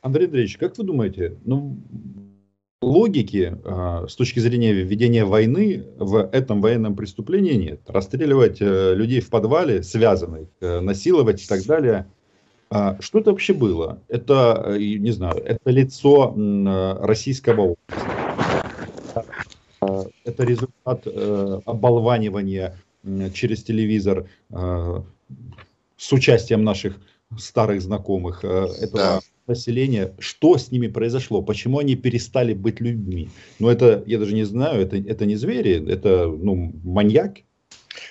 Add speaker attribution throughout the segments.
Speaker 1: Андрей Андреевич, как вы думаете, ну, логики э, с точки зрения ведения войны в этом военном преступлении нет. Расстреливать э, людей в подвале, связанных, э, насиловать и так далее. Э, что это вообще было? Это, э, не знаю, это лицо э, российского общества. Это результат э, оболванивания через телевизор с участием наших старых знакомых этого населения, что с ними произошло, почему они перестали быть людьми. Ну, это, я даже не знаю, это, это не звери, это, ну, маньяки.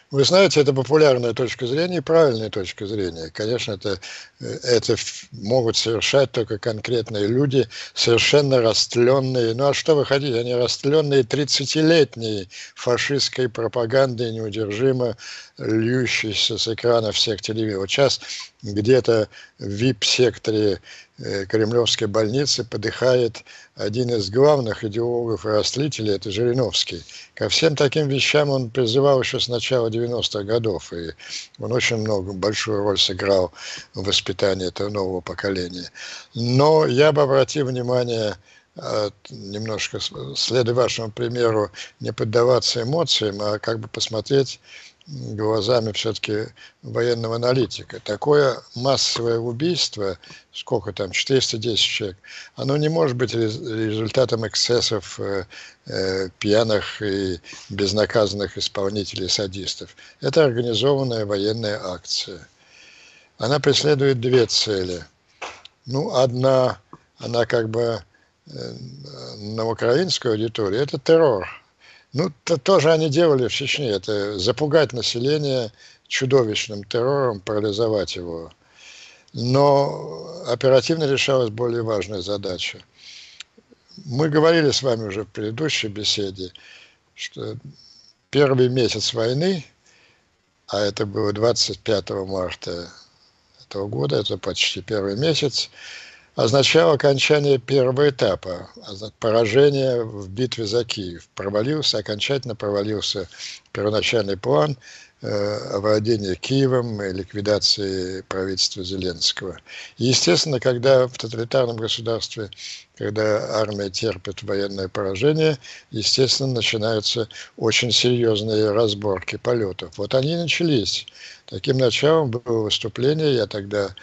Speaker 2: Вы знаете, это популярная точка зрения и правильная точка зрения. Конечно, это, это могут совершать только конкретные люди, совершенно растленные. Ну а что вы хотите? Они растленные 30-летней фашистской пропагандой, неудержимо льющейся с экранов всех телевизоров. Вот сейчас где-то в вип-секторе Э, Кремлевской больницы подыхает один из главных идеологов и растлителей, это Жириновский. Ко всем таким вещам он призывал еще с начала 90-х годов, и он очень много, большую роль сыграл в воспитании этого нового поколения. Но я бы обратил внимание, э, немножко следуя вашему примеру, не поддаваться эмоциям, а как бы посмотреть глазами все-таки военного аналитика. Такое массовое убийство, сколько там, 410 человек, оно не может быть результатом эксцессов э, э, пьяных и безнаказанных исполнителей садистов. Это организованная военная акция. Она преследует две цели. Ну, одна, она как бы э, на украинскую аудиторию, это террор ну, то, тоже они делали в Чечне. Это запугать население чудовищным террором, парализовать его. Но оперативно решалась более важная задача. Мы говорили с вами уже в предыдущей беседе, что первый месяц войны, а это было 25 марта этого года, это почти первый месяц, означало окончание первого этапа, поражение в битве за Киев. Провалился, окончательно провалился первоначальный план э, овладения Киевом и ликвидации правительства Зеленского. Естественно, когда в тоталитарном государстве, когда армия терпит военное поражение, естественно, начинаются очень серьезные разборки полетов. Вот они и начались. Таким началом было выступление, я тогда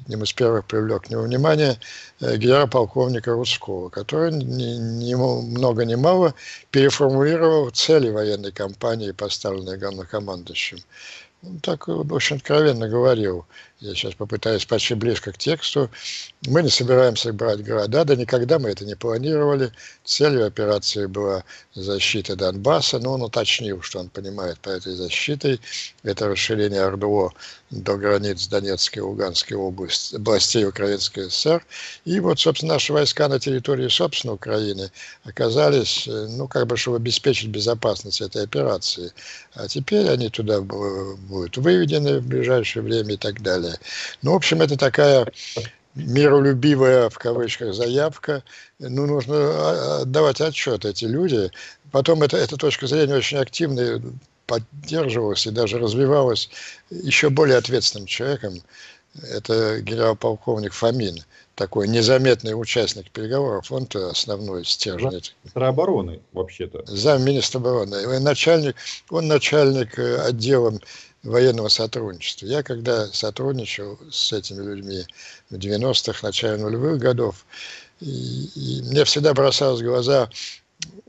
Speaker 2: одним из первых привлек к нему внимание э, генерал-полковника Русского, который ни, ни много ни мало переформулировал цели военной кампании, поставленные главнокомандующим. Он так очень откровенно говорил, я сейчас попытаюсь близко к тексту, мы не собираемся брать города, да никогда мы это не планировали. Целью операции была защита Донбасса, но он уточнил, что он понимает по этой защитой. Это расширение РДО до границ Донецкой и Луганской области, областей Украинской ССР. И вот, собственно, наши войска на территории, собственно, Украины оказались, э, ну, как бы, чтобы обеспечить безопасность этой операции. А теперь они туда будут выведены в ближайшее время и так далее. Ну, в общем, это такая миролюбивая, в кавычках, заявка. Ну, нужно а, отдавать отчет эти люди. Потом это, эта точка зрения очень активно поддерживалась и даже развивалась еще более ответственным человеком. Это генерал-полковник Фомин, такой незаметный участник переговоров. Он-то основной стержень.
Speaker 1: Министр обороны, вообще-то.
Speaker 2: Замминистра обороны. Начальник, он начальник э, отделом военного сотрудничества. Я когда сотрудничал с этими людьми в 90-х, начале нулевых годов, и, и мне всегда бросалось в глаза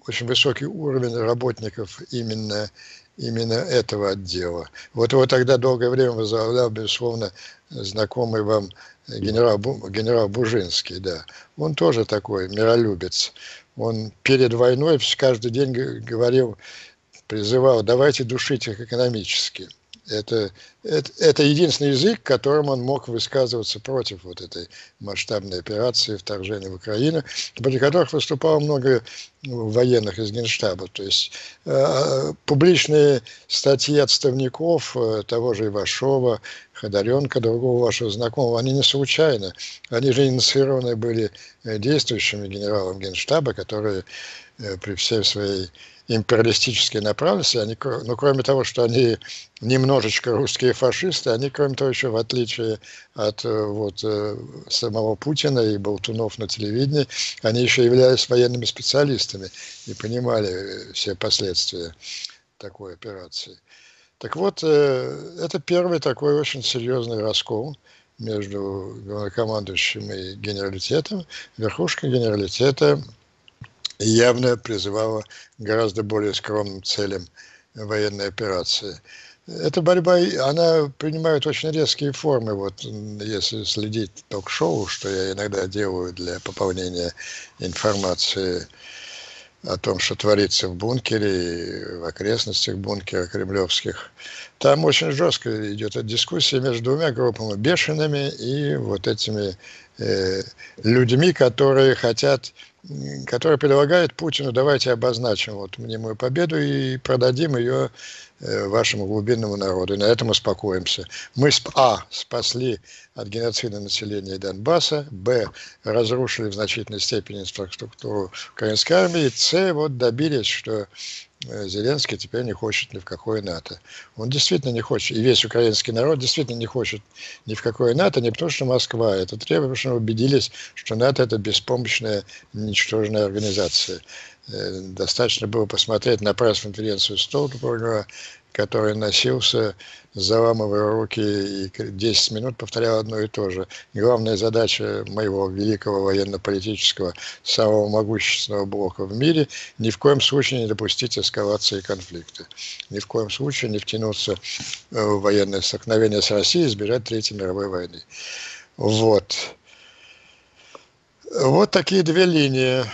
Speaker 2: очень высокий уровень работников именно, именно этого отдела. Вот его тогда долгое время возглавлял, безусловно, знакомый вам генерал, генерал Бужинский, да. Он тоже такой миролюбец. Он перед войной каждый день говорил, призывал, давайте душить их экономически. Это, это, это единственный язык, которым он мог высказываться против вот этой масштабной операции вторжения в Украину, против которых выступало много ну, военных из Генштаба. То есть э, публичные статьи отставников э, того же Ивашова, Ходоренко, другого вашего знакомого, они не случайны. Они же инициированы были э, действующими генералом Генштаба, которые при всей своей империалистической направленности, они, ну, кроме того, что они немножечко русские фашисты, они, кроме того, еще в отличие от э, вот, э, самого Путина и болтунов на телевидении, они еще являлись военными специалистами и понимали э, все последствия такой операции. Так вот, это первый такой очень серьезный раскол между главнокомандующим и генералитетом. Верхушка генералитета явно призывала гораздо более скромным целям военной операции. Эта борьба, она принимает очень резкие формы. Вот если следить ток-шоу, что я иногда делаю для пополнения информации о том, что творится в бункере и в окрестностях бункера кремлевских, там очень жестко идет дискуссия между двумя группами, бешеными и вот этими э, людьми, которые хотят который предлагает Путину, давайте обозначим вот мнимую победу и продадим ее э, вашему глубинному народу. И на этом успокоимся. Мы, а, спасли от геноцида населения Донбасса, б, разрушили в значительной степени инфраструктуру украинской армии, с, вот добились, что Зеленский теперь не хочет ни в какое НАТО. Он действительно не хочет, и весь украинский народ действительно не хочет ни в какое НАТО, не потому что Москва это требует, потому что убедились, что НАТО это беспомощная, ничтожная организация. Э, достаточно было посмотреть на пресс-конференцию Столтенберга, который носился, заламывая руки и 10 минут повторял одно и то же. Главная задача моего великого военно-политического, самого могущественного блока в мире – ни в коем случае не допустить эскалации конфликта. Ни в коем случае не втянуться э, в военное столкновение с Россией и избежать Третьей мировой войны. Вот. Вот такие две линии.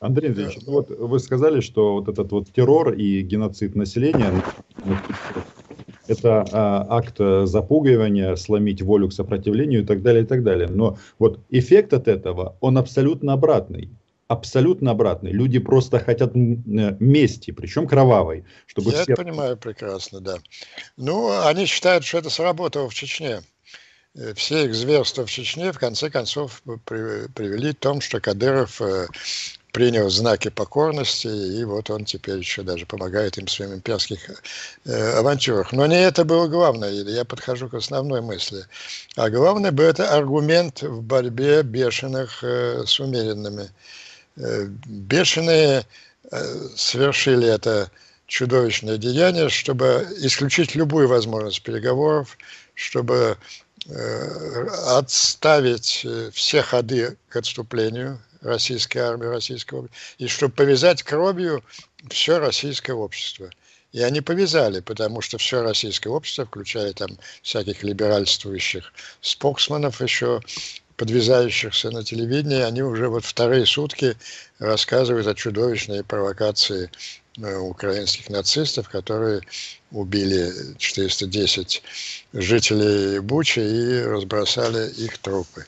Speaker 1: Андрей Андреевич, ну вот вы сказали, что вот этот вот террор и геноцид населения это а, акт запугивания, сломить волю к сопротивлению и так далее, и так далее. Но вот эффект от этого, он абсолютно обратный. Абсолютно обратный. Люди просто хотят мести, причем кровавой.
Speaker 2: Чтобы Я все... понимаю прекрасно, да. Ну, они считают, что это сработало в Чечне. Э, все их зверства в Чечне в конце концов привели к тому, что Кадыров э, принял знаки покорности, и вот он теперь еще даже помогает им в своих имперских э, авантюрах. Но не это было главное, я подхожу к основной мысли. А главное бы это аргумент в борьбе бешеных э, с умеренными. Э, бешеные э, совершили это чудовищное деяние, чтобы исключить любую возможность переговоров, чтобы э, отставить э, все ходы к отступлению российской армии, российского, и чтобы повязать кровью все российское общество. И они повязали, потому что все российское общество, включая там всяких либеральствующих споксманов еще, подвязающихся на телевидении, они уже вот вторые сутки рассказывают о чудовищной провокации украинских нацистов, которые убили 410 жителей Бучи и разбросали их трупы.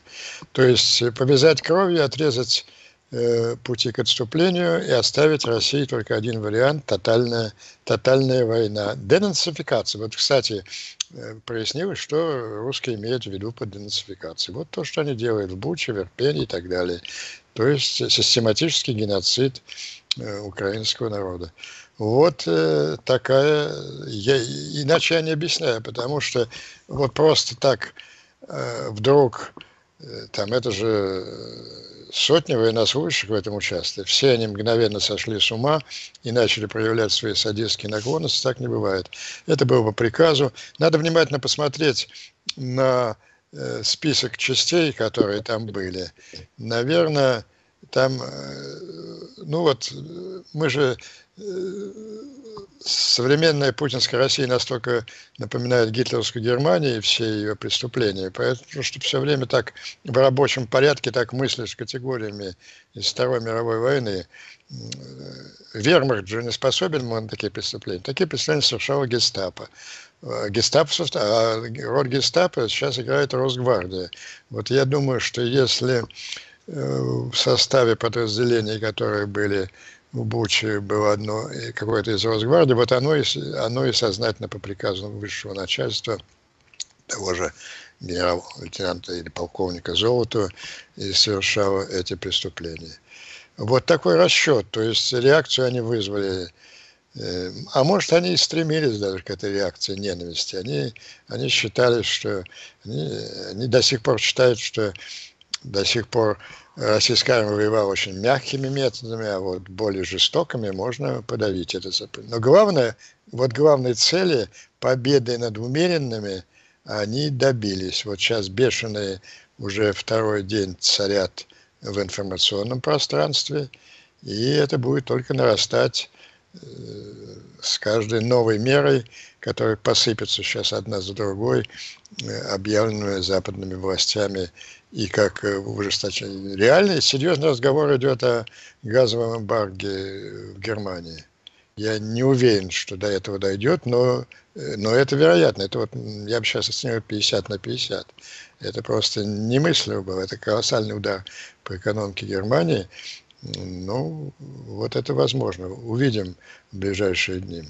Speaker 2: То есть повязать кровью, отрезать э, пути к отступлению и оставить России только один вариант – тотальная, тотальная война. Денацификация. Вот, кстати, э, прояснилось, что русские имеют в виду под денацификацией. Вот то, что они делают в Буче, в Ирпене и так далее. То есть систематический геноцид э, украинского народа. Вот э, такая, я, иначе я не объясняю, потому что вот просто так э, вдруг, э, там это же э, сотни военнослужащих в этом участвовали, все они мгновенно сошли с ума и начали проявлять свои садистские наклонности, так не бывает. Это было по приказу. Надо внимательно посмотреть на э, список частей, которые там были. Наверное, там, э, ну вот, мы же современная путинская Россия настолько напоминает гитлеровскую Германию и все ее преступления, поэтому что все время так в рабочем порядке так мыслишь категориями из Второй мировой войны. Вермахт же не способен на такие преступления. Такие преступления совершала гестапо. Гестапо, а род гестапо сейчас играет Росгвардия. Вот я думаю, что если э, в составе подразделений, которые были в Буче было одно, какое-то из Росгвардии, вот оно и, оно и сознательно по приказу высшего начальства того же генерал-лейтенанта или полковника Золотого и совершало эти преступления. Вот такой расчет. То есть реакцию они вызвали. Э, а может, они и стремились даже к этой реакции ненависти. Они, они считали, что... Они, они до сих пор считают, что до сих пор российская армия воевала очень мягкими методами, а вот более жестокими можно подавить это. Но главное, вот главной цели победы над умеренными они добились. Вот сейчас бешеные уже второй день царят в информационном пространстве, и это будет только нарастать э, с каждой новой мерой, которая посыпется сейчас одна за другой, э, объявленную западными властями и как э, ужесточение. Реальный, серьезный разговор идет о газовом эмбарге в Германии. Я не уверен, что до этого дойдет, но, но это вероятно. Это вот, я бы сейчас оценил 50 на 50. Это просто немыслимо было. Это колоссальный удар по экономике Германии. Ну, вот это возможно. Увидим в ближайшие дни.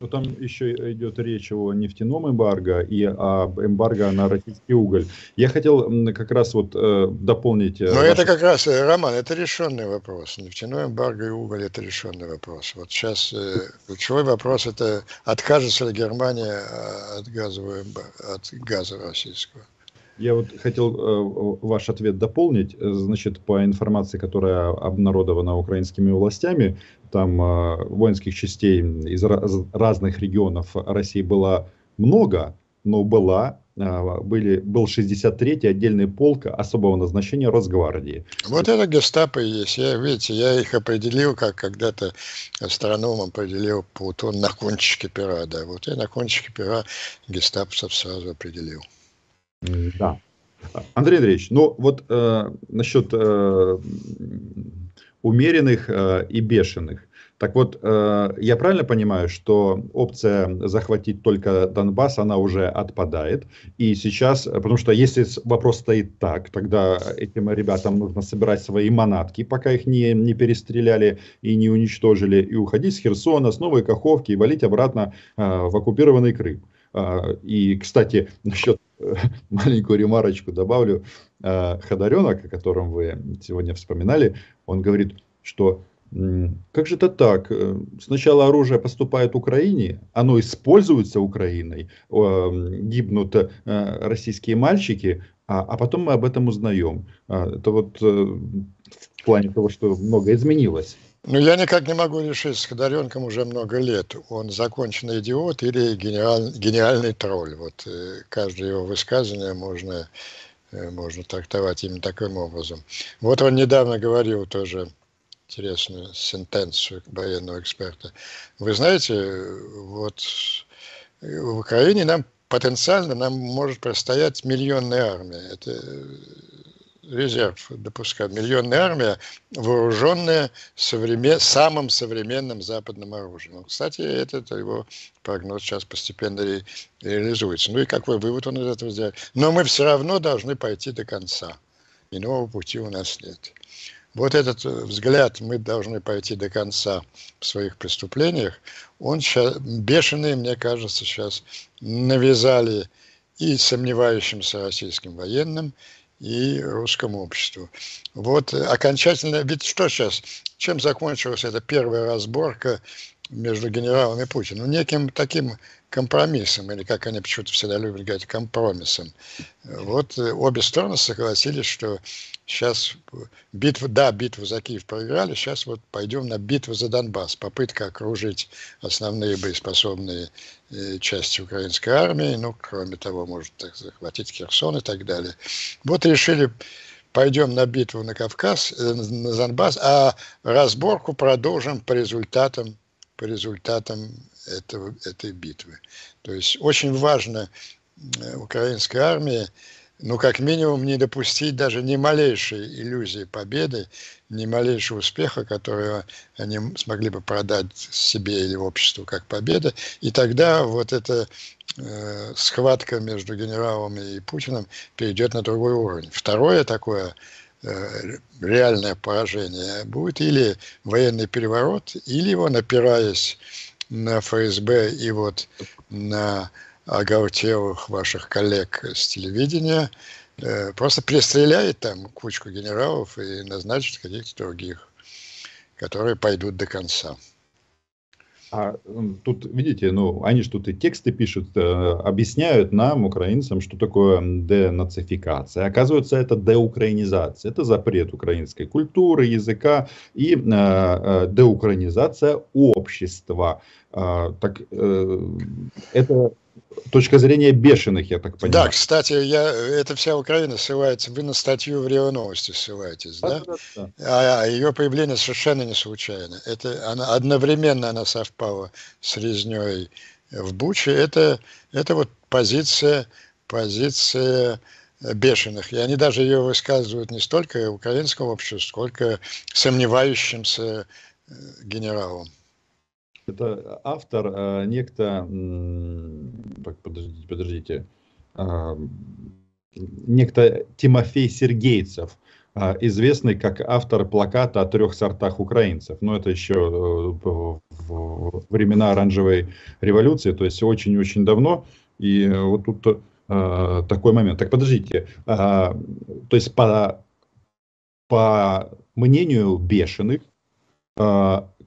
Speaker 1: Но там еще идет речь о нефтяном эмбарго и об эмбарго на российский уголь. Я хотел как раз вот э, дополнить...
Speaker 2: Э, Но ваш... это как раз, э, Роман, это решенный вопрос. Нефтяной эмбарго и уголь – это решенный вопрос. Вот сейчас э, ключевой вопрос – это откажется ли Германия от, газового, от газа российского.
Speaker 1: Я вот хотел э, ваш ответ дополнить. Значит, по информации, которая обнародована украинскими властями, там э, воинских частей из раз, разных регионов России было много, но была э, были, был 63-й отдельный полк особого назначения Росгвардии.
Speaker 2: Вот это гестапо и есть. Я, видите, я их определил, как когда-то астрономом определил Плутон на кончике пера. Да. Вот я на кончике пера гестаповцев сразу определил.
Speaker 1: Да. Андрей Андреевич, ну вот э, насчет э, умеренных э, и бешеных. Так вот, э, я правильно понимаю, что опция захватить только Донбасс, она уже отпадает. И сейчас, потому что если вопрос стоит так, тогда этим ребятам нужно собирать свои манатки, пока их не, не перестреляли и не уничтожили, и уходить с Херсона, с Новой Каховки и валить обратно э, в оккупированный Крым. Э, и, кстати, насчет маленькую ремарочку добавлю. Э, Ходоренок, о котором вы сегодня вспоминали, он говорит, что как же это так? Э, сначала оружие поступает Украине, оно используется Украиной, гибнут э, российские мальчики, а, а потом мы об этом узнаем. А, это вот в плане того, что много изменилось.
Speaker 2: Ну, я никак не могу решить, с Ходоренком уже много лет. Он законченный идиот или гениаль, гениальный тролль. Вот э, каждое его высказывание можно, э, можно трактовать именно таким образом. Вот он недавно говорил тоже интересную сентенцию военного эксперта. Вы знаете, вот в Украине нам потенциально нам может простоять миллионная армия. Это резерв допускает. Миллионная армия, вооруженная современ... самым современным западным оружием. Ну, кстати, этот его прогноз сейчас постепенно ре... реализуется. Ну и какой вывод он из этого сделает? Но мы все равно должны пойти до конца. Иного пути у нас нет. Вот этот взгляд, мы должны пойти до конца в своих преступлениях, он сейчас, бешеный, мне кажется, сейчас навязали и сомневающимся российским военным, и русскому обществу. Вот окончательно, ведь что сейчас, чем закончилась эта первая разборка между генералом и Путиным? Неким таким компромиссом, или как они почему-то всегда любят говорить, компромиссом. Вот обе стороны согласились, что сейчас битву, да, битву за Киев проиграли, сейчас вот пойдем на битву за Донбасс. Попытка окружить основные боеспособные э, части украинской армии, ну, кроме того, может так, захватить Херсон и так далее. Вот решили, пойдем на битву на Кавказ, э, на Донбасс, а разборку продолжим по результатам, по результатам этого, этой битвы. То есть очень важно э, украинской армии ну, как минимум, не допустить даже ни малейшей иллюзии победы, ни малейшего успеха, который они смогли бы продать себе или обществу как победа. И тогда вот эта э, схватка между генералом и Путиным перейдет на другой уровень. Второе такое э, реальное поражение будет или военный переворот, или его, напираясь на ФСБ и вот на оголтелых ваших коллег с телевидения, э, просто перестреляет там кучку генералов и назначит каких-то других. которые пойдут до конца.
Speaker 1: А тут, видите, ну, они и тексты пишут, э, объясняют нам, украинцам, что такое денацификация. Оказывается, это деукраинизация, это запрет украинской культуры, языка и э, э, деукраинизация общества. Э, так э, это точка зрения бешеных, я так понимаю.
Speaker 2: Да, кстати, я, это вся Украина ссылается, вы на статью в РИО Новости ссылаетесь, да? да, да, да. А, а ее появление совершенно не случайно. Это она, одновременно она совпала с резней в Буче. Это, это вот позиция, позиция бешеных. И они даже ее высказывают не столько украинскому обществу, сколько сомневающимся э, генералам.
Speaker 1: Это автор, э, некто, подождите, подождите, э, некто Тимофей Сергейцев, э, известный как автор плаката о трех сортах украинцев. Но это еще в времена оранжевой революции, то есть очень-очень давно. И вот тут такой момент. Так подождите, то есть по, по мнению бешеных,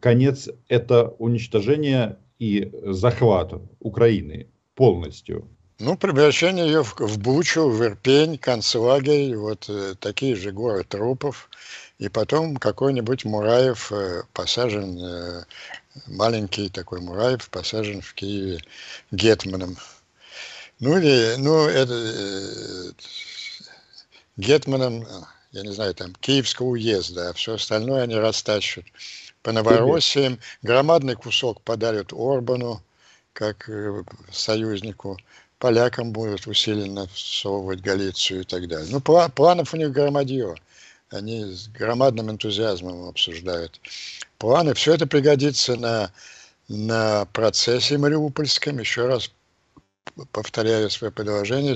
Speaker 1: конец – это уничтожение и захват Украины полностью.
Speaker 2: Ну, превращение ее в, в Бучу, в Ирпень, концлагерь, вот э, такие же горы трупов. И потом какой-нибудь Мураев э, посажен, э, маленький такой Мураев посажен в Киеве Гетманом. Ну, или, ну, это э, Гетманом, я не знаю, там, Киевского уезда, а все остальное они растащат по Новороссиям. Громадный кусок подарят Орбану, как э, союзнику. Полякам будут усиленно всовывать Галицию и так далее. Ну, планов у них громадье. Они с громадным энтузиазмом обсуждают планы. Все это пригодится на, на процессе Мариупольском. Еще раз повторяю свое предложение,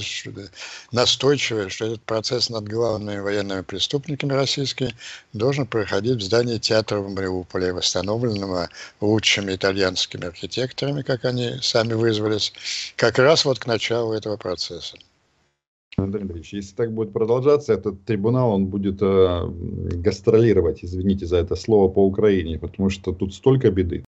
Speaker 2: настойчивое, что этот процесс над главными военными преступниками российскими должен проходить в здании театра в Мариуполе, восстановленного лучшими итальянскими архитекторами, как они сами вызвались, как раз вот к началу этого процесса.
Speaker 1: Андрей Андреевич, если так будет продолжаться, этот трибунал, он будет э, гастролировать, извините за это слово, по Украине, потому что тут столько беды.